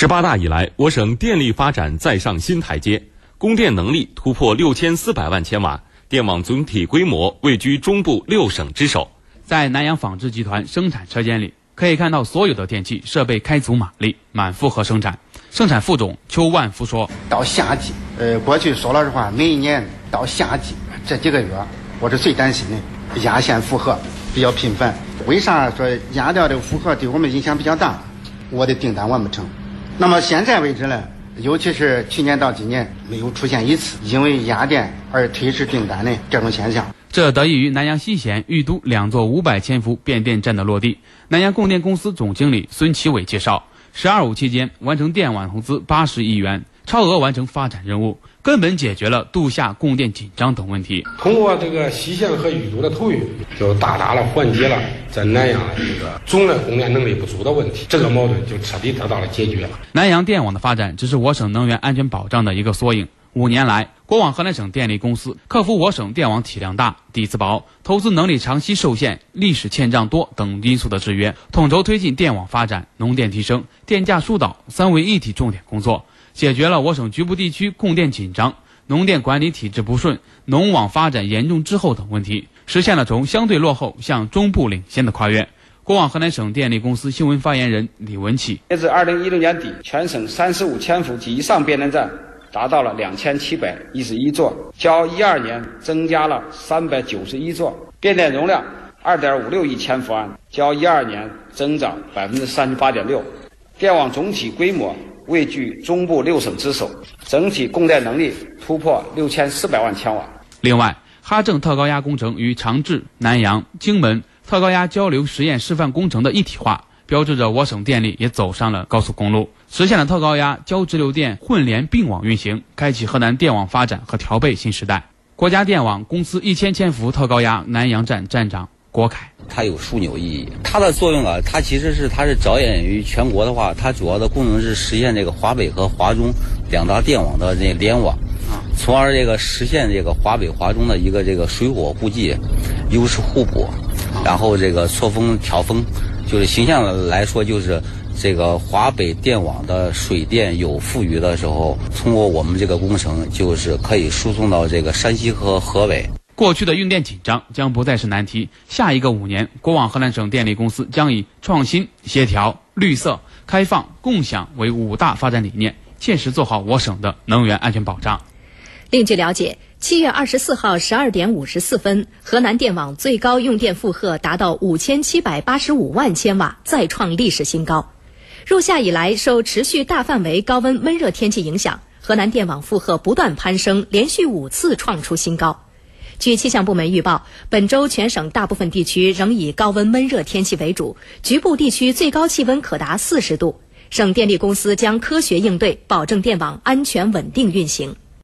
十八大以来，我省电力发展再上新台阶，供电能力突破六千四百万千瓦，电网总体规模位居中部六省之首。在南阳纺织集团生产车间里，可以看到所有的电器设备开足马力，满负荷生产。生产副总邱万福说：“到夏季，呃，过去说老实话，每一年到夏季这几个月，我是最担心的，压线负荷比较频繁。为啥说压掉这个负荷对我们影响比较大？我的订单完不成。那么现在为止呢，尤其是去年到今年，没有出现一次因为压电而推迟订单的这种现象。这得益于南阳西咸、玉都两座五百千伏变电站的落地。南阳供电公司总经理孙奇伟介绍。”“十二五”期间完成电网投资八十亿元，超额完成发展任务，根本解决了度夏供电紧张等问题。通过这个西线和玉都的投运，就大大的缓解了在南阳一个总的供电能力不足的问题，这个矛盾就彻底得到了解决了。南阳电网的发展只是我省能源安全保障的一个缩影。五年来，国网河南省电力公司克服我省电网体量大、底子薄、投资能力长期受限、历史欠账多等因素的制约，统筹推进电网发展、农电提升、电价疏导三位一体重点工作，解决了我省局部地区供电紧张、农电管理体制不顺、农网发展严重滞后等问题，实现了从相对落后向中部领先的跨越。国网河南省电力公司新闻发言人李文启：截至二零一六年底，全省三十五千伏及以上变电站。达到了两千七百一十一座，较一二年增加了三百九十一座，变电容量二点五六亿千伏安，较一二年增长百分之三十八点六，电网总体规模位居中部六省之首，整体供电能力突破六千四百万千瓦。另外，哈正特高压工程与长治、南阳、荆门特高压交流实验示范工程的一体化。标志着我省电力也走上了高速公路，实现了特高压交直流电混联并网运行，开启河南电网发展和调配新时代。国家电网公司一千千伏特高压南阳站站长郭凯，它有枢纽意义，它的作用啊，它其实是它是着眼于全国的话，它主要的功能是实现这个华北和华中两大电网的这联网，从而这个实现这个华北华中的一个这个水火互济、优势互补，然后这个错峰调峰。就是形象的来说，就是这个华北电网的水电有富余的时候，通过我们这个工程，就是可以输送到这个山西和河北。过去的用电紧张将不再是难题。下一个五年，国网河南省电力公司将以创新、协调、绿色、开放、共享为五大发展理念，切实做好我省的能源安全保障。另据了解。七月二十四号十二点五十四分，河南电网最高用电负荷达到五千七百八十五万千瓦，再创历史新高。入夏以来，受持续大范围高温闷热天气影响，河南电网负荷不断攀升，连续五次创出新高。据气象部门预报，本周全省大部分地区仍以高温闷热天气为主，局部地区最高气温可达四十度。省电力公司将科学应对，保证电网安全稳定运行。